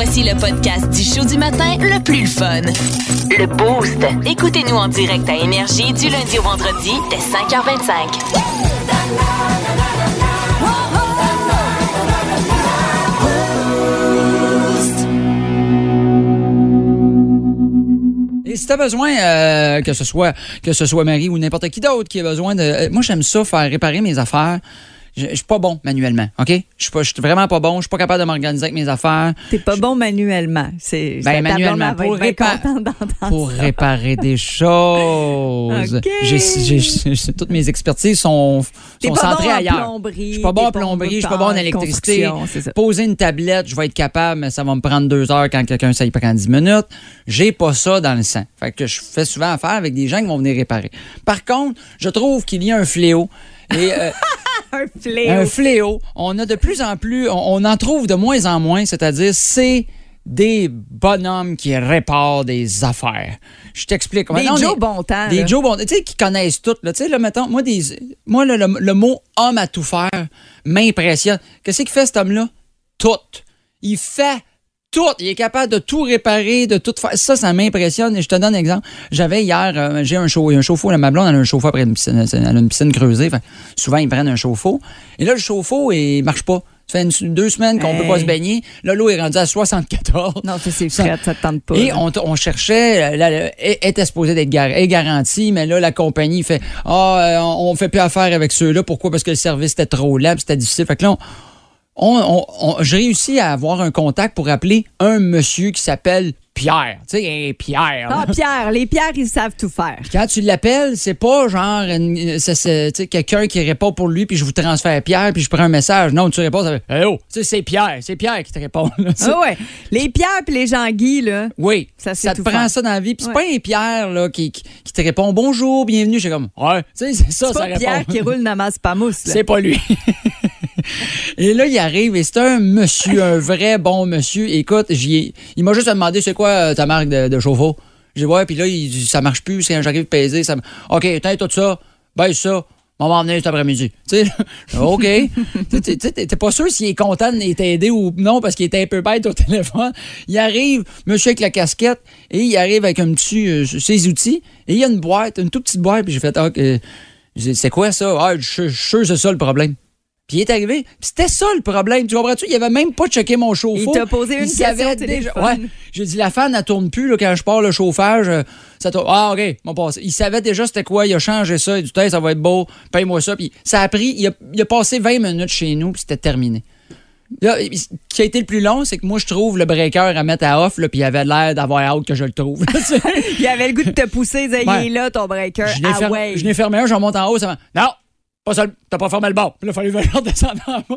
Voici le podcast du show du matin le plus fun. Le Boost. Écoutez-nous en direct à Énergie du lundi au vendredi dès 5h25. Et si t'as besoin, euh, que ce soit que ce soit Marie ou n'importe qui d'autre qui a besoin de. euh, moi, j'aime ça, faire réparer mes affaires. Je je suis pas bon manuellement, OK? Je suis pas- je suis vraiment pas bon. Je suis pas capable de m'organiser avec mes affaires. T'es pas bon manuellement. C'est Ben, manuellement, pour, répa- réparer des choses. OK. J'ai- j'ai- j'ai- toutes mes expertises sont, sont centrées bon ailleurs. Je suis pas bon en plomberie, je suis pas bon en électricité. Poser une tablette, je vais être capable, mais ça va me prendre deux heures quand quelqu'un ça y prend dix minutes. J'ai pas ça dans le sang. Fait que je fais souvent affaire avec des gens qui vont venir réparer. Par contre, je trouve qu'il y a un fléau. Et, euh, Un fléau. un fléau. On a de plus en plus, on, on en trouve de moins en moins, c'est-à-dire c'est des bonhommes qui réparent des affaires. Je t'explique. Des Joe est- bon temps. Des là. Joe bon tu sais, qui connaissent tout. Là, tu sais, là, mettons, moi, des, moi le, le- le mot homme à tout faire m'impressionne. Qu'est-ce qu'il fait, cet homme-là? Tout. Il fait tout. Il est capable de tout réparer, de tout faire. Ça, ça m'impressionne. Et je te donne un exemple. J'avais hier, euh, j'ai un, chauffe- un chauffe-eau. Ma blonde, elle a un chauffe-eau après une piscine. Elle a une piscine creusée. Fait, souvent, ils prennent un chauffe-eau. Et là, le chauffe-eau, il marche pas. Ça fait une- deux semaines qu'on Hey. peut pas se baigner. Là, l'eau est rendue à 74. Non, ça, c'est fret, ça te tente pas. Et on, on cherchait, euh, là, elle était supposée d'être gar- est garantie, mais là, la compagnie fait Ah, euh, on, fait plus affaire avec ceux-là. Pourquoi? Parce que le service était trop lent, c'était difficile. Fait que là, on, on- on- j'ai réussi à avoir un contact pour appeler un monsieur qui s'appelle Pierre. Tu sais, hey, Pierre. Ah, Pierre, les pierres, ils savent tout faire. Quand tu l'appelles, c'est pas genre quelqu'un qui répond pour lui, puis je vous transfère Pierre, puis je prends un message. Non, tu réponds, ça fait Hey, oh, tu sais, c'est Pierre, c'est Pierre qui te répond. là. Ah ouais. Les pierres puis les Jean-Guy, là. Oui, Ça, te tout prend faire. ça dans la vie. Puis c'est Ouais. pas un Pierre là, qui, qui, qui te répond bonjour, bienvenue. J'ai comme, ouais, tu sais, c'est ça, C'est ça pas répond. Pierre qui roule dans ma spamousse, là. C'est pas lui. et là, il arrive et c'est un monsieur, un vrai bon monsieur. Écoute, ai- il m'a juste demandé c'est quoi euh, ta marque de, chauffe-eau? J'ai dit, ouais, puis là, il dit, ça marche plus, c'est j'arrive à peser. Ça... OK, t'as tout ça, baisse ça. On va en venir cet après-midi. Tu sais, OK. Tu T'es pas sûr s'il est content de t'aider ou non parce qu'il était un peu bête au téléphone. Il arrive, monsieur avec la casquette, et il arrive avec un petit, euh, ses outils, et il y a une boîte, une toute petite boîte, puis j'ai fait, ah, j'ai dit, c'est quoi ça? Ah, je suis sûr c'est ça le problème. Puis il est arrivé, c'était ça le problème. Tu comprends-tu? Il avait même pas checké mon chauffe-eau. Il t'a posé une Il question déjà. Ouais. J'ai dit, la fan, elle tourne plus là, quand je pars le chauffage. euh, Ça tourne. Ah, OK, mon passé. Il savait déjà c'était quoi. Il a changé ça. Il dit, Hey, ça va être beau. Paye-moi ça. Puis ça a pris. Il a, il a passé 20 minutes chez nous, puis c'était terminé. Là, ce qui a été le plus long, c'est que moi, je trouve le breaker à mettre à off, là, puis il avait l'air d'avoir hâte que je le trouve. Il avait le goût de te pousser, il est là, ton breaker. Je n'ai Ah fermé, ouais. je fermé un, j'en monte en haut, ça va. Non! Pas ça, t'as pas fermé le bord. Puis là, il fallait que je redescende en bas.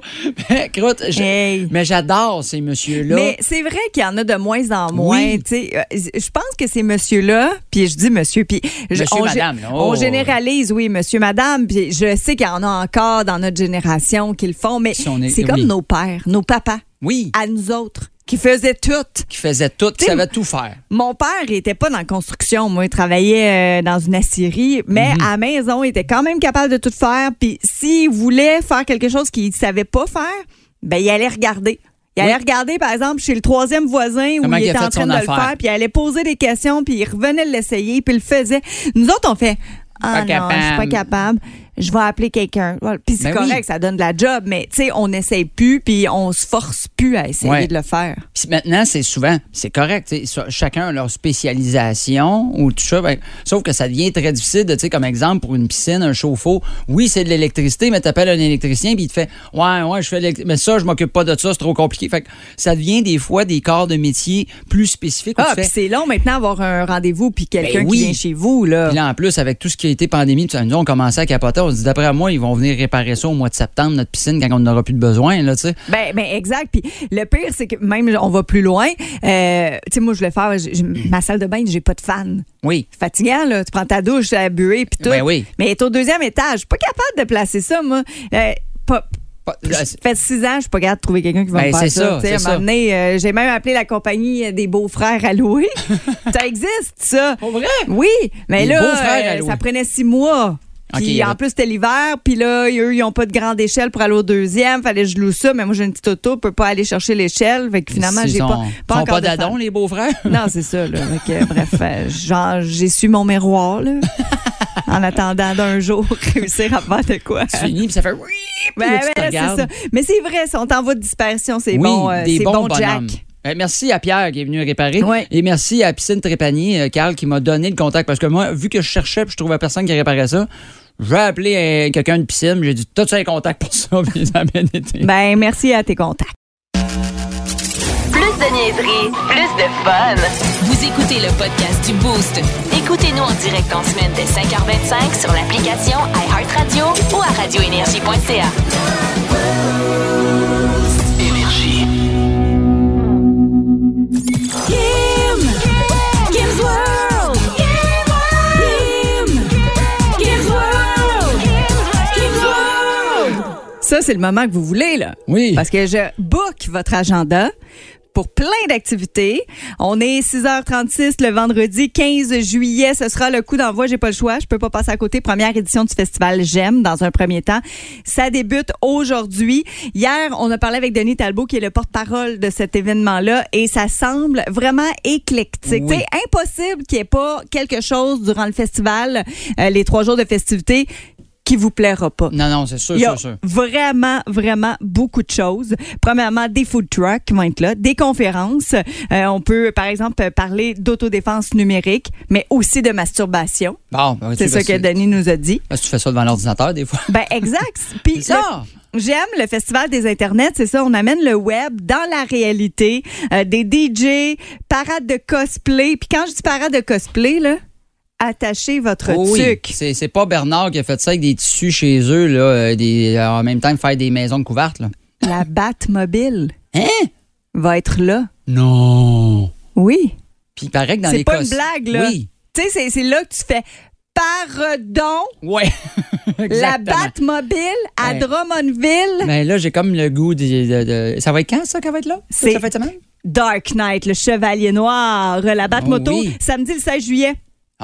Mais, croûte, je- Hey. mais j'adore ces messieurs-là. Mais c'est vrai qu'il y en a de moins en moins. Oui. Euh, Je pense que ces messieurs-là, puis je dis monsieur, puis je- Monsieur, on, madame, là. on Oh. généralise, oui, monsieur, madame, puis je sais qu'il y en a encore dans notre génération qui le font, mais c'est comme nos pères, nos papas, Oui, à nous autres, qui faisaient tout. qui faisait tout, qui savait tout faire. Mon père, il était pas dans la construction. Moi, il travaillait euh, dans une aciérie, mais Mhm. à la maison, il était quand même capable de tout faire. Puis s'il voulait faire quelque chose qu'il savait pas faire, ben il allait regarder. Il allait regarder, par exemple, chez le troisième voisin où Comment il était en train de le faire, puis il allait poser des questions, puis il revenait l'essayer, puis il le faisait. Nous autres, on fait Ah Pas non, je suis pas capable. Je vais appeler quelqu'un. Puis c'est Ben correct, oui. ça donne de la job, mais tu sais, on n'essaye plus, puis on se force plus à essayer Ouais. de le faire. Puis maintenant, c'est souvent, c'est correct, tu sais, ça- chacun a leur spécialisation ou tout ça. ben, sauf que ça devient très difficile, de, tu sais, comme exemple, pour une piscine, un chauffe-eau. Oui, c'est de l'électricité, mais tu appelles un électricien puis il te fait Ouais, ouais, je fais l'électricité, mais ça, je m'occupe pas de ça, c'est trop compliqué. Fait que ça devient des fois des corps de métier plus spécifiques. Ah, puis c'est long maintenant avoir un rendez-vous, puis quelqu'un Ben oui. qui vient chez vous, là. Puis là, en plus, avec tout ce qui a été pandémie, nous, on commençait à capoter. On dit, d'après moi, ils vont venir réparer ça au mois de septembre, notre piscine, quand on n'aura plus de besoin, là, tu sais. Ben, ben exact. Puis le pire, c'est que même on va plus loin. Euh, tu sais, moi, je voulais faire ma salle de bain, j'ai pas de fan. Oui. C'est fatigant, là. Tu prends ta douche, la buée, puis tout. Ben oui. Mais elle est au deuxième étage. Je suis pas capable de placer ça, moi. Euh, pas, ça fait six ans, je suis pas capable de trouver quelqu'un qui va Ben, me faire ça. à euh, j'ai même appelé la compagnie des beaux-frères à louer. ça existe, ça. Pour vrai? Oui, mais Les là, à euh, ça prenait six mois. Puis en plus, c'était l'hiver. Puis là, eux, ils n'ont pas de grande échelle pour aller au deuxième. Fallait que je loue ça. Mais moi, j'ai une petite auto. Je peux pas aller chercher l'échelle. Fait que finalement, j'ai pas, pas encore pas d'adon, les beaux-frères? Non, c'est ça. Là. Que, bref, euh, genre, j'ai su mon miroir là, en attendant d'un jour réussir à faire de quoi. Tu finis, puis ça fait... oui, Ben, ben, c'est ça. Mais c'est vrai, sont en voie de dispersion. C'est Oui, bon, euh, c'est bon, Jack. Euh, merci à Pierre qui est venu réparer. Ouais. Et merci à Piscine Trépanier, euh, Carl, qui m'a donné le contact. Parce que moi, vu que je cherchais puis je trouvais personne qui réparait ça, j'ai appelé euh, quelqu'un de piscine. J'ai dit, t'as-tu un contact pour ça? Puis ça a bien été. Ben, merci à tes contacts. Plus de niaiserie, plus de fun. Vous écoutez le podcast du Boost. Écoutez-nous en direct en semaine dès 5h25 sur l'application iHeartRadio ou à radioénergie.ca. Ça, c'est le moment que vous voulez, là. Oui. Parce que je book votre agenda pour plein d'activités. On est 6h36 le vendredi 15 juillet. Ce sera le coup d'envoi. J'ai pas le choix. Je peux pas passer à côté. Première édition du festival J'aime dans un premier temps. Ça débute aujourd'hui. Hier, on a parlé avec Denis Talbot qui est le porte-parole de cet événement-là et ça semble vraiment éclectique. Oui. C'est impossible qu'il n'y ait pas quelque chose durant le festival, euh, les trois jours de festivités qui vous plaira pas. Non, non, c'est sûr, a sûr, vraiment, vraiment beaucoup de choses. Premièrement, des food trucks qui vont être là, des conférences. Euh, on peut, par exemple, parler d'autodéfense numérique, mais aussi de masturbation. Bon, ben, C'est ça ben, que Denis nous a dit. Parce que tu fais ça devant l'ordinateur, des fois. Ben exact. Puis C'est ça. J'aime le festival des internets, c'est ça. On amène le web dans la réalité, Euh, des DJ, parade de cosplay. Puis quand je dis parade de cosplay, là, attachez votre Oh oui, tuque. c'est c'est pas Bernard qui a fait ça avec des tissus chez eux, là, euh, des, en même temps que faire des maisons de couvertes. Là. La Batmobile Hein? va être là. Non. Oui. Puis il paraît que dans C'est les pas cos- une blague, là. Oui. Tu sais, c'est- c'est là que tu fais pardon, Ouais. la. Batmobile à Ouais. Drummondville? Mais là, j'ai comme le goût de, de- de- Ça va être quand, ça, qu'elle va être là? C'est- Ça fait semaine? Dark Knight, le Chevalier Noir, la Batmoto, Oh oui. samedi le 16 juillet.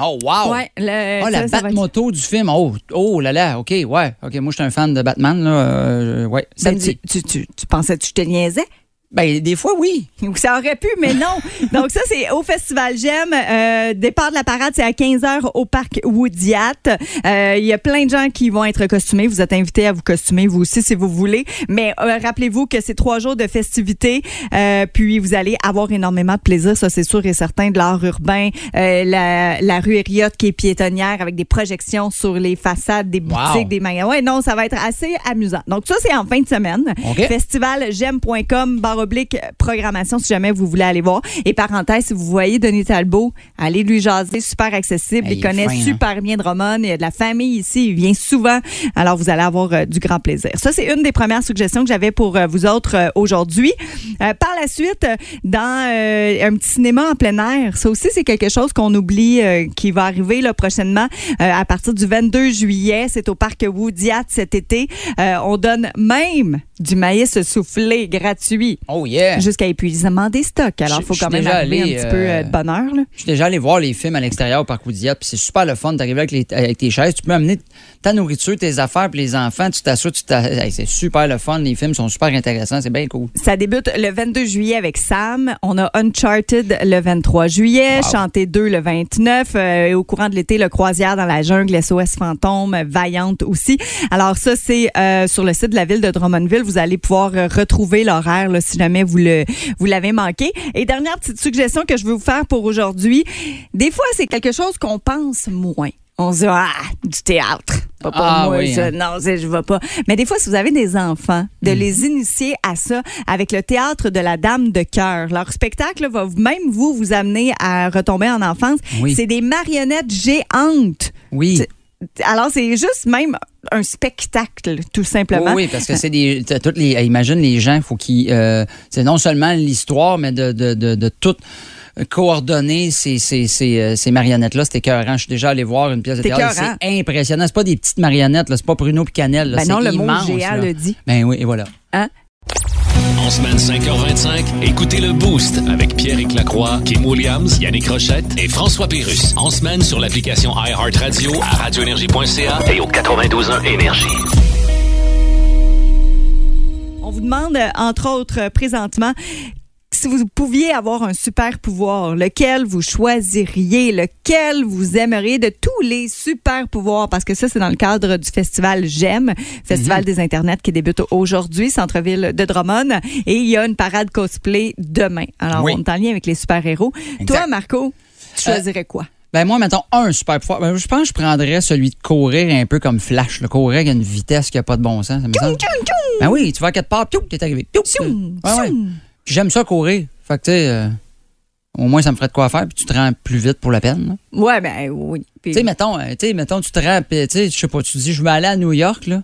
Oh, wow! Ouais, le- Oh, ça, la ça va être- Batmoto du film. Oh, oh là là, OK, ouais. OK, moi, je suis un fan de Batman, là. euh, ouais, Ben, tu, tu, tu, tu pensais que je te niaisais? Ben, des fois, oui. Ou ça aurait pu, mais non. Donc ça, c'est au Festival J'aime. Euh, départ de la parade, c'est à 15h au parc Woodyat. Euh, Il y a plein de gens qui vont être costumés. Vous êtes invités à vous costumer, vous aussi, si vous voulez. Mais euh, rappelez-vous que c'est trois jours de festivités. Euh, puis vous allez avoir énormément de plaisir, ça c'est sûr et certain, de l'art urbain. Euh, la, la rue Hériote qui est piétonnière avec des projections sur les façades des boutiques, Wow. des magasins. Ouais, non, ça va être assez amusant. Donc ça, c'est en fin de semaine. OK. Festivaljemme.com, barre oblique, programmation, si jamais vous voulez aller voir. Et parenthèse, si vous voyez Denis Talbot, allez lui jaser, super accessible. Il connaît fin, hein? super bien Drummond. Il y a de la famille ici. Il vient souvent. Alors, vous allez avoir euh, du grand plaisir. Ça, c'est une des premières suggestions que j'avais pour euh, vous autres euh, aujourd'hui. Par la suite, dans un petit cinéma en plein air, ça aussi, c'est quelque chose qu'on oublie qui va arriver là, prochainement à partir du 22 juillet. C'est au parc Woodyat cet été. On donne même du maïs soufflé gratuit Oh, yeah. jusqu'à épuisement des stocks. Alors, il faut quand même arriver allé, un petit peu euh, euh, de bonheur. Là. Je suis déjà allé voir les films à l'extérieur au parc Oudiat, puis c'est super le fun. T'arrives avec, les- avec tes chaises, tu peux amener ta nourriture, tes affaires, puis les enfants, tu t'assois, tu hey, c'est super le fun. Les films sont super intéressants, c'est bien cool. Ça débute le 22 juillet avec Sam. On a Uncharted le 23 juillet, Wow. Chanté 2 le 29. euh, et au courant de l'été, le Croisière dans la jungle, SOS Fantôme, Vaillante aussi. Alors ça, c'est euh, sur le site de la ville de Drummondville. Vous allez pouvoir euh, retrouver l'horaire là, si jamais vous le vous l'avez manqué. Et dernière petite suggestion que je veux vous faire pour aujourd'hui. Des fois, c'est quelque chose qu'on pense moins. On se dit, ah, du théâtre. Pas pour Ah moi, oui, ça. hein. Non, je vais pas. Mais des fois, si vous avez des enfants, de Mhm. les initier à ça avec le théâtre de la Dame de cœur. Leur spectacle va même vous vous amener à retomber en enfance. Oui. C'est des marionnettes géantes. Oui. Alors, c'est juste même un spectacle, tout simplement. Oui, oui, parce que c'est des. toutes les, imagine les gens, faut qu'ils. euh, c'est non seulement l'histoire, mais de, de, de, de tout coordonner ces, ces, ces, euh, ces marionnettes-là. C'était écœurant. Je suis déjà allé voir une pièce de théâtre. C'est impressionnant. C'est pas des petites marionnettes, là. c'est pas Bruno Picanel. Ben c'est non, le mot géant là. le dit. Ben oui, et voilà. Hein? En semaine 5h25, écoutez le Boost avec Pierre Lacroix, Kim Williams, Yannick Rochette et François Pérus. En semaine sur l'application iHeartRadio à radioénergie.ca et au 92.1 Énergie. On vous demande, euh, entre autres, euh, présentement, si vous pouviez avoir un super pouvoir, lequel vous choisiriez, lequel vous aimeriez de tous les super pouvoirs, parce que ça, c'est dans le cadre du festival J'aime, Festival des Internets qui débute aujourd'hui, centre-ville de Drummond, et il y a une parade cosplay demain. Alors, Oui. on est en lien avec les super-héros. Toi, Marco, tu choisirais quoi? Ben moi, mettons un super pouvoir. Ben, je pense que je prendrais celui de courir un peu comme Flash. Le courir à une vitesse qui n'a pas de bon sens. Ça me semble. Ben oui, tu vas à quatre parts, t'es arrivé. Tchoum, ouais. Puis J'aime ça courir. Fait que tu sais, euh, au moins ça me ferait de quoi faire, puis tu te rends plus vite pour la peine. là. Ouais, ben oui. Puis- Tu sais, mettons, euh, tu sais, mettons, tu te rends, puis, tu sais, je sais pas, tu te dis, je vais aller à New York, là.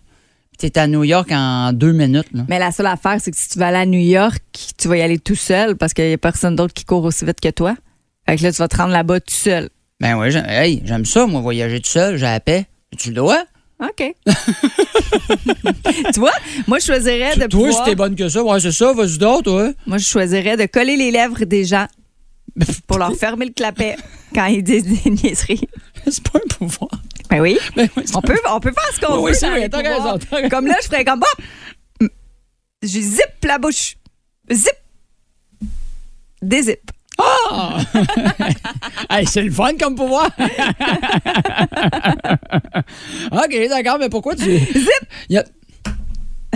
Puis t'es à New York en deux minutes, là. Mais la seule affaire, c'est que si tu vas aller à New York, tu vas y aller tout seul parce qu'il n'y a personne d'autre qui court aussi vite que toi. Fait que là, tu vas te rendre là-bas tout seul. Ben ouais, j'aime- hey, j'aime ça, moi, voyager tout seul, j'ai la paix. Tu le dois? OK. tu vois, moi, je choisirais de Toi, pouvoir- si t'es bonne que ça, ouais, c'est ça, vas-y d'autres, ouais. Moi, je choisirais de coller les lèvres des gens pour leur fermer le clapet quand ils disent des niaiseries. c'est pas un pouvoir. Ben oui. Ben oui, c'est On peut, on peut faire ce qu'on Oui, veut. c'est dans vrai, raison. Comme là, je ferais comme hop! Je zip la bouche. Zip! Dézip. Hey, c'est le fun comme pouvoir. OK, d'accord, mais pourquoi tu. Zip! A...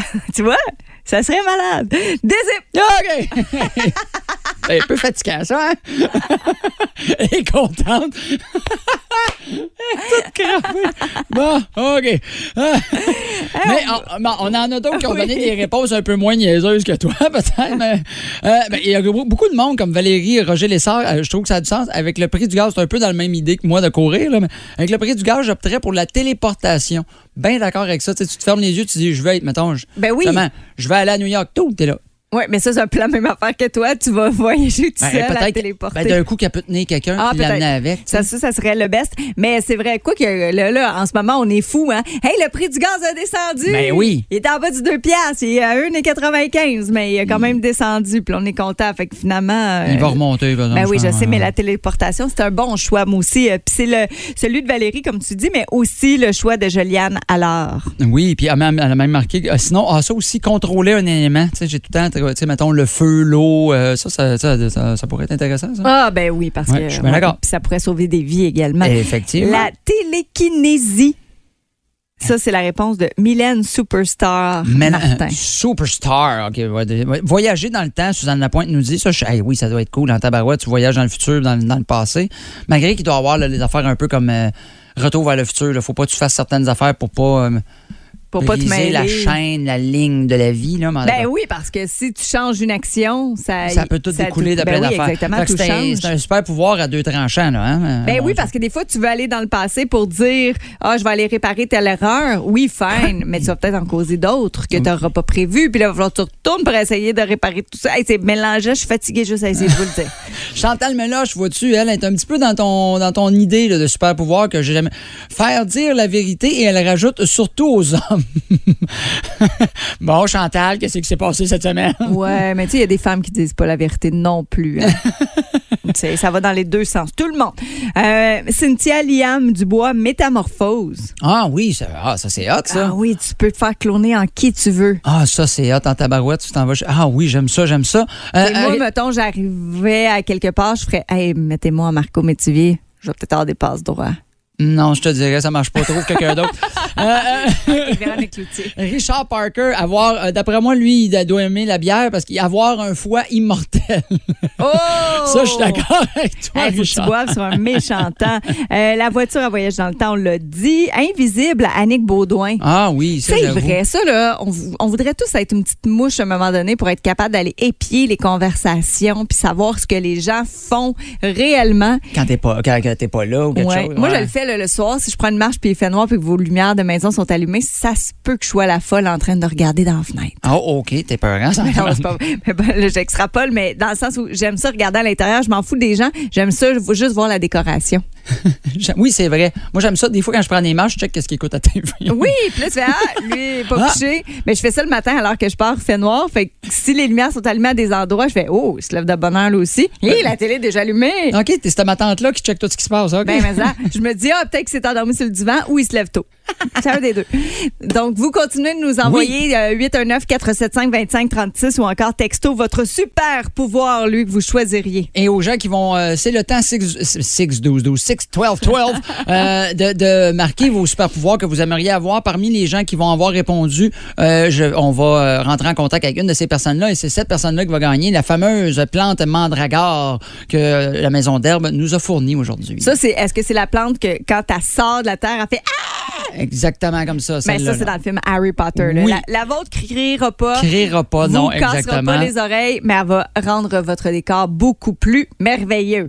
Tu vois? Ça serait malade. Dézip! OK! c'est un peu fatigant, ça, hein? Est contente. Crapée. Bon, OK. Ah. Mais on, bon, on en a d'autres qui ont donné Oui. des réponses un peu moins niaiseuses que toi, peut-être. Mais euh, ben, il y a beaucoup de monde, comme Valérie et Roger Lessard, euh, je trouve que ça a du sens. Avec le prix du gaz, c'est un peu dans la même idée que moi de courir. Là, mais avec le prix du gaz, j'opterais pour la téléportation. Bien d'accord avec ça. Tu te fermes les yeux, tu dis, je vais être, mettons, je, Ben oui. je vais aller à New York. Tout, t'es là. Oui, mais ça, c'est un peu la même affaire que toi. Tu vas voyager tout Ben, seul à téléporter. ben, d'un coup qu'elle peut tenir quelqu'un Ah, puis l'amener avec. Ça, ça, ça serait le best. Mais c'est vrai, quoi que là, là, en ce moment, on est fou, hein? Hey, le prix du gaz a descendu! Ben oui. Il est en bas du 2 piastres. Il est à 1,95, mais il a quand même descendu. Puis on est content. Fait que finalement. Il euh, va remonter. par Ben oui, je sais, mais la téléportation, c'est un bon choix, moi aussi. Euh, Puis c'est le, celui de Valérie, comme tu dis, mais aussi le choix de Joliane alors. Oui, puis elle a même marqué. euh, sinon, ah, ça aussi, contrôler un élément. Tu sais, j'ai tout le temps, tu sais, mettons, le feu, l'eau, euh, ça, ça, ça, ça- ça pourrait être intéressant, ça. Ah, ben oui, parce Ouais, que. je suis bien d'accord. Puis ça pourrait sauver des vies également. Effectivement. La télékinésie. Ça, c'est la réponse de Mylène Superstar Mais- Martin. superstar. OK. ouais, de- ouais. Voyager dans le temps, Suzanne Lapointe nous dit ça. je- hey, oui, ça doit être cool. En tabarouette, tu voyages dans le futur, dans, le- dans le passé. Malgré qu'il doit avoir là, les affaires un peu comme euh, Retour vers le futur. Il faut pas que tu fasses certaines affaires pour pas. euh, Pour pas te mêler. la chaîne, la ligne de la vie. Là, Ben tout oui, parce que si tu changes une action, ça. Ça peut tout découler de ben plein oui, d'affaires. exactement, tout C'est un, change. c'est un super pouvoir à deux tranchants. Là, hein? Ben oui, parce que des fois, tu veux aller dans le passé pour dire Ah, je vais aller réparer telle erreur. Oui, fine, mais tu vas peut-être en causer d'autres que tu n'auras pas prévues. Puis là, il va falloir que tu retournes pour essayer de réparer tout ça. Hey, c'est mélangé, je suis fatiguée juste à essayer de vous le dire. Chantal Meloche, vois-tu, elle est un petit peu dans ton, dans ton idée là, de super pouvoir que j'ai jamais. Faire dire la vérité et elle rajoute surtout aux hommes. bon, Chantal, qu'est-ce qui s'est passé cette semaine? Ouais, mais tu sais, il y a des femmes qui disent pas la vérité non plus. hein. Ça va dans les deux sens. Tout le monde. Euh, Cynthia Liam Dubois, Métamorphose. Ah oui, ça, ah, ça c'est hot, ça. Ah oui, tu peux te faire cloner en qui tu veux. Ah, ça, c'est hot en tabarouette, tu t'en vas. Ah oui, j'aime ça, j'aime ça. Euh, moi, euh, mettons, j'arrivais à quelque part, je ferais Hey, mettez-moi en Marco Métivier. Je vais peut-être avoir des passes droits. non, je te dirais, ça marche pas. Trouve quelqu'un d'autre. Euh, euh, Véronique Cloutier. Richard Parker, avoir, euh, d'après moi, lui, il doit aimer la bière parce qu'il avoir un foie immortel. Oh! Ça, je suis d'accord avec toi, Hey, faut que tu Richard. sur un méchant temps. Euh, la voiture à voyage dans le temps, on l'a dit. Invisible, Annick Baudouin. Ah oui, C'est vrai, ça, là, on, on voudrait tous être une petite mouche à un moment donné pour être capable d'aller épier les conversations puis savoir ce que les gens font réellement. Quand t'es pas, quand, pas là ou quelque Ouais. chose. Moi, ouais. je le fais là, le soir. Si je prends une marche puis il fait noir puis que vos lumières de maison sont allumées, ça se peut que je sois la folle en train de regarder dans la fenêtre. Oh, OK, t'es peurant, ça. Non, c'est pas. Mais bon, là, j'extrapole, mais dans le sens où j'aime ça regarder à l'intérieur, je m'en fous des gens. J'aime ça, juste voir la décoration. Oui, c'est vrai. Moi, j'aime ça. Des fois, quand je prends des marches, je check qu'est-ce qu'il écoute à TV. Oui, puis là, tu fais, ah, lui, pas Ah. couché. Mais je fais ça le matin alors que je pars, fait noir. Fait que si les lumières sont allumées à des endroits, je fais, oh, il se lève de bonne heure, là aussi. Et la télé est déjà allumée. OK, c'est cette ma tante-là qui check tout ce qui se passe. OK. Ben, mais ça, je me dis, ah, peut-être qu'il s'est endormi sur le divan ou il se lève tôt. C'est un des deux. Donc, vous continuez de nous envoyer euh, 819-475-2536 ou encore texto votre super pouvoir, lui, que vous choisiriez. Et aux gens qui vont, euh, c'est le temps 6, 6 12 12 6 12 12 euh, de, de marquer vos super pouvoirs que vous aimeriez avoir. Parmi les gens qui vont avoir répondu, euh, je- on va euh, rentrer en contact avec une de ces personnes-là et c'est cette personne-là qui va gagner la fameuse plante mandragore que la Maison d'Herbe nous a fournie aujourd'hui. Ça, c'est, est-ce que c'est la plante que quand elle sort de la terre, elle fait Ah! Exactement comme ça. Ben, celle-là, ça, c'est dans le film Harry Potter. là. Oui. La, la vôtre criera pas. Criera pas, vous non, cassera exactement. pas les oreilles, mais elle va rendre votre décor beaucoup plus merveilleux.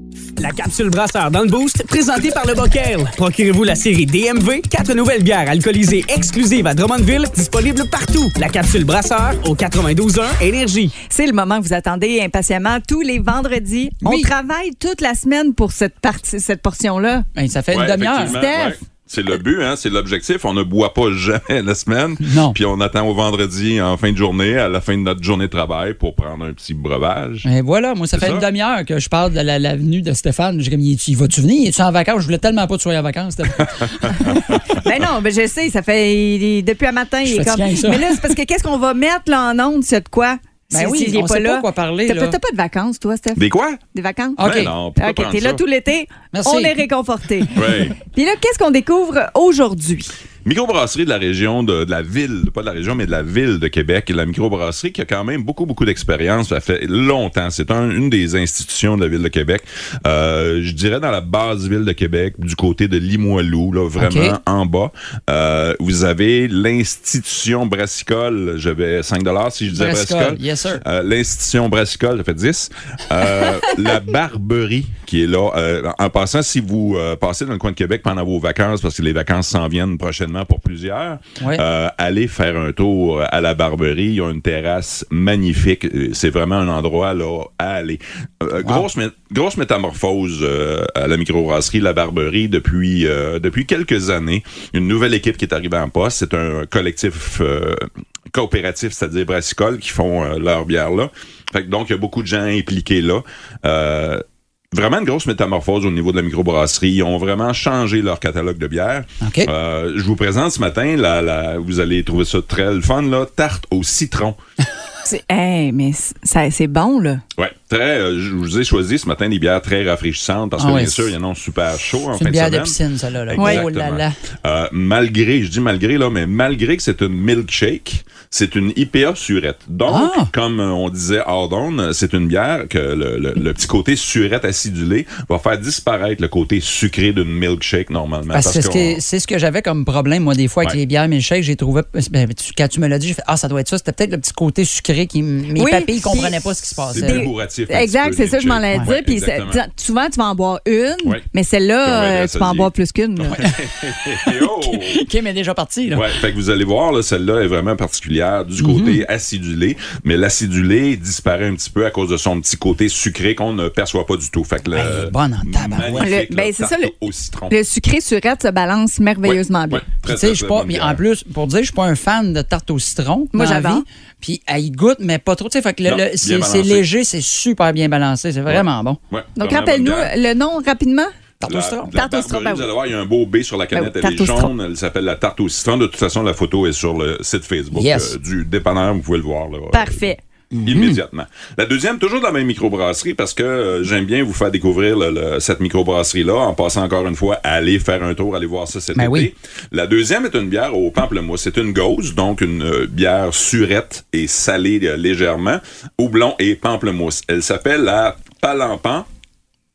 La capsule brasseur dans le boost, présentée par le Bockel. Procurez-vous la série DMV, quatre nouvelles bières alcoolisées exclusives à Drummondville, disponibles partout. La capsule brasseur au 92.1 Énergie. C'est le moment que vous attendez impatiemment tous les vendredis. On travaille toute la semaine pour cette partie, cette portion-là. Ben, ça fait Ouais, une demi-heure. Steph. ouais. C'est le but, hein, c'est l'objectif. On ne boit pas jamais la semaine. Non. Puis on attend au vendredi en fin de journée, à la fin de notre journée de travail, pour prendre un petit breuvage. Et voilà, moi, ça fait une demi-heure que je parle de la, la venue de Stéphane. J'ai comme, il, va-tu venir? Es-tu en vacances? Je voulais tellement pas que tu sois en vacances. Stéphane. Ben non, ben je sais, ça fait il depuis un matin, Je il est comme. ça. Mais là, c'est parce que qu'est-ce qu'on va mettre là en onde, c'est de quoi? Ben oui, s'il est on sait pas quoi parler, T'as là. t'as pas de vacances, toi, Steph? Des quoi? Des vacances? OK. Ben non, pourquoi OK, prendre t'es là ça? tout l'été. Merci. On est réconforté. Oui. Puis là, qu'est-ce qu'on découvre aujourd'hui? Microbrasserie de la région, de, de la ville, pas de la région, mais de la ville de Québec. La microbrasserie qui a quand même beaucoup, beaucoup d'expérience. Ça fait longtemps. C'est un- une des institutions de la ville de Québec. Euh, je dirais dans la base ville de Québec, du côté de Limoilou, là, vraiment en bas. Euh, vous avez l'institution brassicole. J'avais 5 si je disais Brassicole, brassicole. yes, sir. Euh, L'institution brassicole, ça fait 10. Euh, la Barberie, qui est là. Euh, en passant, si vous euh, passez dans le coin de Québec pendant vos vacances, parce que les vacances s'en viennent prochainement pour plusieurs, Oui. euh, allez faire un tour à la Barberie. Ils ont une terrasse magnifique. Euh, C'est vraiment un endroit là à aller. Euh, grosse, mé- grosse métamorphose euh, à la microbrasserie La Barberie depuis, euh, depuis quelques années. Une nouvelle équipe qui est arrivée en poste. C'est un collectif euh, coopératif, c'est-à-dire brassicole, qui font euh, leur bière là. Fait que donc, il y a beaucoup de gens impliqués là. Euh, Vraiment une grosse métamorphose au niveau de la microbrasserie. Ils ont vraiment changé leur catalogue de bières. OK. Euh, je vous présente ce matin, la, la- vous allez trouver ça très le fun, là, tarte au citron. Hey, mais c'est- ça- bon, là. Ouais, très. euh, je vous ai choisi ce matin des bières très rafraîchissantes parce que Ah ouais, bien sûr, il y en a super chaud en fin une bière de semaine. piscine, celle-là. là. Exactement. Oh là là. Euh, malgré, je dis malgré là, mais malgré que c'est une milkshake, c'est une IPA surette. Donc, Ah! comme euh, on disait hors d'onde, c'est une bière que le, le- le petit côté surette acidulé va faire disparaître le côté sucré d'une milkshake normalement. Parce que c'est ce qu'on- que- c'est ce que j'avais comme problème, moi, des fois, avec Ouais. les bières milkshake. J'ai trouvé. ben, tu- quand tu me l'as dit, j'ai fait Ah, ça doit être ça. C'était peut-être le petit côté sucré qui. m- Mes Oui, papilles ne comprenaient pas ce qui se c'est passait. plus bourratif. Exact, c'est ça, je m'en dire. Ouais, Puis c'est- souvent, tu vas en boire une, Ouais. mais celle-là, euh, là, tu peux en dit. boire plus qu'une. oh! OK, mais déjà parti, là. Ouais, fait que vous allez voir, là, celle-là est vraiment particulière du Mhm. côté acidulé, mais l'acidulé disparaît un petit peu à cause de son petit côté sucré qu'on ne perçoit pas du tout. Fait que le, est bonne en tabarouette. magnifique, Le- ben, c'est ça, le- au citron. Le sucré surette se balance merveilleusement Ouais, bien. ouais, très, Tu sais, très, je suis pas. mais en plus, pour dire, je suis pas un fan de tarte au citron. Moi, vie. Puis elle y goûte, mais pas trop. Tu sais, fait que le- Non, le- bien c'est léger, c'est super bien balancé. C'est vraiment bon. Ouais, Donc, rappelle-nous le nom rapidement. Tarte au citron. Tarte au citron, ben vous oui. allez voir, il y a un beau B sur la canette, Ben oui, elle est jaune, elle s'appelle la tarte au citron. De toute façon, la photo est sur le site Facebook Yes. euh, du dépanneur, vous pouvez le voir. Là, Parfait. euh, Immédiatement. La deuxième, toujours dans la même microbrasserie, parce que euh, j'aime bien vous faire découvrir le- le- cette microbrasserie-là, en passant encore une fois à aller faire un tour, aller voir ça cet Ben été. oui. La deuxième est une bière au pamplemousse. C'est une gauze, donc une euh, bière surette et salée euh, légèrement, houblon et pamplemousse. Elle s'appelle la Palampan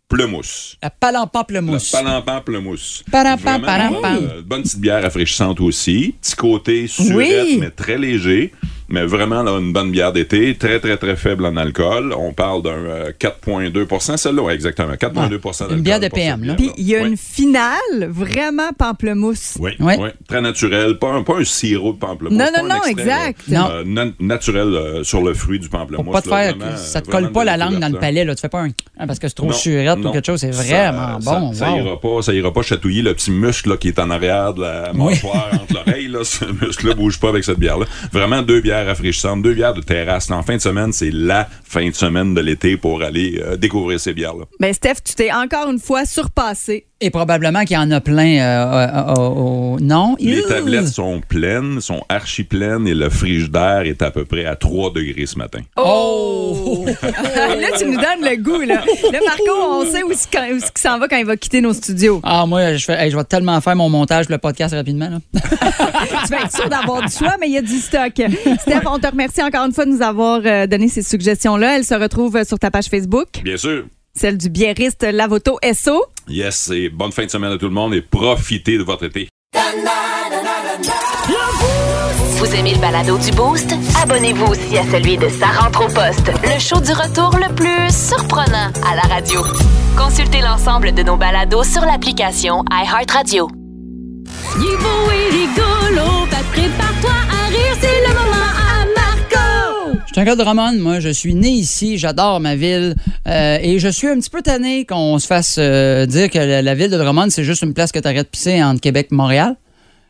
Plemousse. La palampamplemousse. La Palampan Plemousse. Palampan, palampan. euh, bonne petite bière rafraîchissante aussi. Petit côté surette, Oui. mais très léger. Mais vraiment là, une bonne bière d'été, très très très faible en alcool. On parle d'un euh, 4,2% celle-là, exactement, 4,2% d'alcool. Une bière de PM, là. Puis il y a Oui. une finale vraiment pamplemousse. Oui, oui, très naturel, pas un, pas un sirop de pamplemousse. Non, pas non, un non, extrait, exact. Non. Euh, na- naturel euh, sur le fruit du Pour pamplemousse. pas te là, faire, vraiment, ça te colle pas la langue dans le palais, là. Tu fais pas un. hein, parce que c'est trop Non, surette ou quelque chose. C'est vraiment ça- bon. Ça, wow. ira pas, ça ira pas chatouiller le petit muscle là, qui est en arrière de la Oui. mâchoire entre l'oreille. Là. Ce muscle-là bouge pas avec cette bière-là. Vraiment deux bières rafraîchissantes, deux bières de terrasse. En fin de semaine, c'est la fin de semaine de l'été pour aller euh, découvrir ces bières-là. Ben Steph, tu t'es encore une fois surpassé. Et probablement qu'il y en a plein. euh, euh, euh, au- non? Les tablettes sont pleines, sont archi pleines et le frigidaire est à peu près à 3 degrés ce matin. Oh! là, tu nous donnes le goût. Là, là Marco, on sait où qu'il s'en va quand il va quitter nos studios. Ah, moi, je, fais, hey, je vais tellement faire mon montage le podcast rapidement. Là. tu vas être sûr d'avoir du choix, mais il y a du stock. Steph, on te remercie encore une fois de nous avoir euh, donné ces suggestions-là. Elles se retrouvent sur ta page Facebook, Bien sûr. celle du biériste Lavoto SO. Yes, et bonne fin de semaine à tout le monde et profitez de votre été. Vous aimez le balado du Boost? Abonnez-vous aussi à celui de Sa rentre au poste, le show du retour le plus surprenant à la radio. Consultez l'ensemble de nos balados sur l'application iHeartRadio. Est rigolo, fait prépare-toi à rire, c'est le moment à Marco! Je suis un gars de Drummond, moi. Je suis né ici, j'adore ma ville. euh, et je suis un petit peu tanné qu'on se fasse euh, dire que la, la ville de Drummond, c'est juste une place que t'arrêtes de pisser entre Québec et Montréal.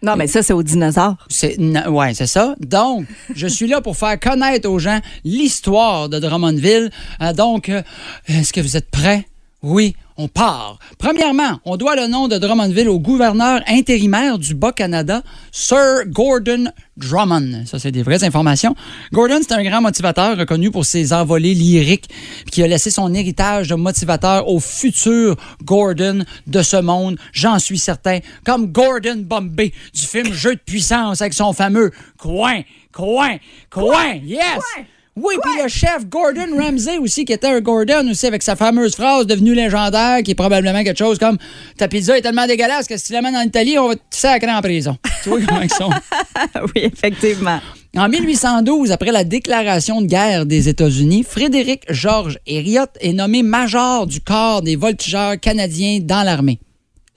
Non, mais ça, c'est aux dinosaures. C'est ouais, c'est ça. Donc, je suis là pour faire connaître aux gens l'histoire de Drummondville. Euh, donc, euh, est-ce que vous êtes prêts? Oui, on part. Premièrement, on doit le nom de Drummondville au gouverneur intérimaire du Bas-Canada, Sir Gordon Drummond. Ça, c'est des vraies informations. Gordon, c'est un grand motivateur reconnu pour ses envolées lyriques qui a laissé son héritage de motivateur au futur Gordon de ce monde, j'en suis certain, comme Gordon Bombay du film Jeu de puissance avec son fameux coin, coin, coin, yes! Oui, puis le chef Gordon Ramsay aussi, qui était un Gordon aussi, avec sa fameuse phrase devenue légendaire, qui est probablement quelque chose comme Ta pizza est tellement dégueulasse que si tu l'amènes en Italie, on va te sacrer en prison. Tu vois comment ils sont? oui, effectivement. En 1812, après la déclaration de guerre des États-Unis, Frédéric George Hériot est nommé major du corps des voltigeurs canadiens dans l'armée.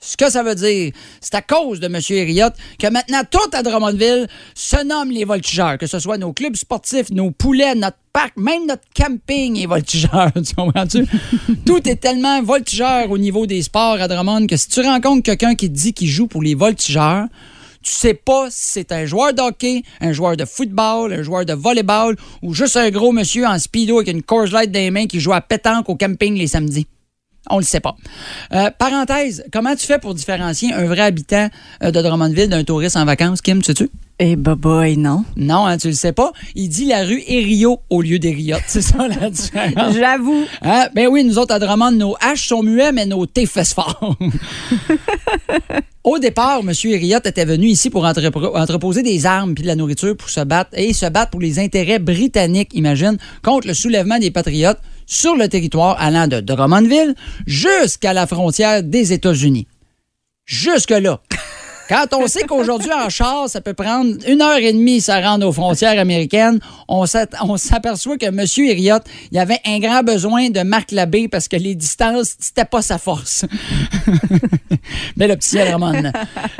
Ce que ça veut dire, c'est à cause de M. Hériot que maintenant tout à Drummondville se nomme les voltigeurs, que ce soit nos clubs sportifs, nos poulets, notre parc, même notre camping est voltigeur, tu comprends-tu? tout est tellement voltigeur au niveau des sports à Drummond que si tu rencontres quelqu'un qui te dit qu'il joue pour les voltigeurs, tu sais pas si c'est un joueur de hockey, un joueur de football, un joueur de volleyball ou juste un gros monsieur en speedo avec une Coors Light dans les mains qui joue à pétanque au camping les samedis. On le sait pas. Euh, parenthèse, comment tu fais pour différencier un vrai habitant euh, de Drummondville d'un touriste en vacances, Kim, tu sais-tu? Eh, boy, non. Non, hein, tu le sais pas. Il dit la rue Erio au lieu d'Eriot. C'est ça la différence. J'avoue. Hein? Ben oui, nous autres à Drummond, nos H sont muets, mais nos T fessent fort. Au départ, M. Hériot était venu ici pour entrepo- entreposer des armes puis de la nourriture pour se battre et se battre pour les intérêts britanniques, imagine, contre le soulèvement des patriotes sur le territoire allant de Drummondville jusqu'à la frontière des États-Unis. Jusque-là. Quand on sait qu'aujourd'hui, en char, ça peut prendre une heure et demie ça rendre aux frontières américaines, on s'aperçoit que M. Hériot, il avait un grand besoin de Marc Labbé parce que les distances, c'était pas sa force. Mais le à Drummond.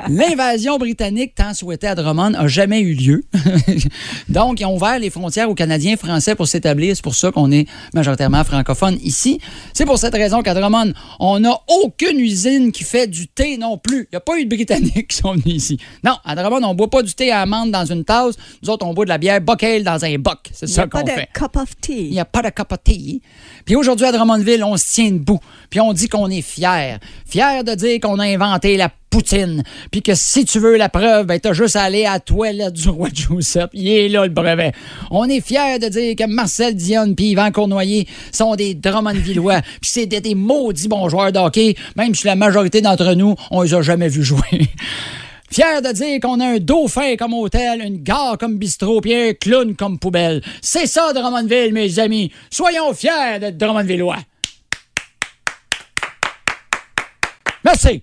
L'invasion britannique, tant souhaitée à Drummond, a jamais eu lieu. Donc, ils ont ouvert les frontières aux Canadiens français pour s'établir. C'est pour ça qu'on est majoritairement francophone ici. C'est pour cette raison qu'à Drummond, on n'a aucune usine qui fait du thé non plus. Il n'y a pas eu de Britanniques qui sont venus ici. Non, à Drummond, on boit pas du thé à amande dans une tasse. Nous autres, on boit de la bière Buck Ale dans un boc. C'est Il n'y ça a pas qu'on de fait. cup of Il tea. n'y a pas de cup of tea. Puis aujourd'hui, à Drummondville, on se tient debout. Puis on dit qu'on est fier. Fier de dire qu'on a inventé la poutine. Puis que si tu veux la preuve, ben t'as juste à aller à la toilette du roi Giuseppe. Il est là, le brevet. On est fier de dire que Marcel Dionne puis Yvan Cournoyer sont des Drummondvillois. Puis c'est des, des maudits bons joueurs de hockey, même si la majorité d'entre nous, on les a jamais vus jouer. Fier de dire qu'on a un dauphin comme hôtel, une gare comme bistrot, puis un clown comme poubelle. C'est ça, Drummondville, mes amis. Soyons fiers d'être Drummondvillois. Merci.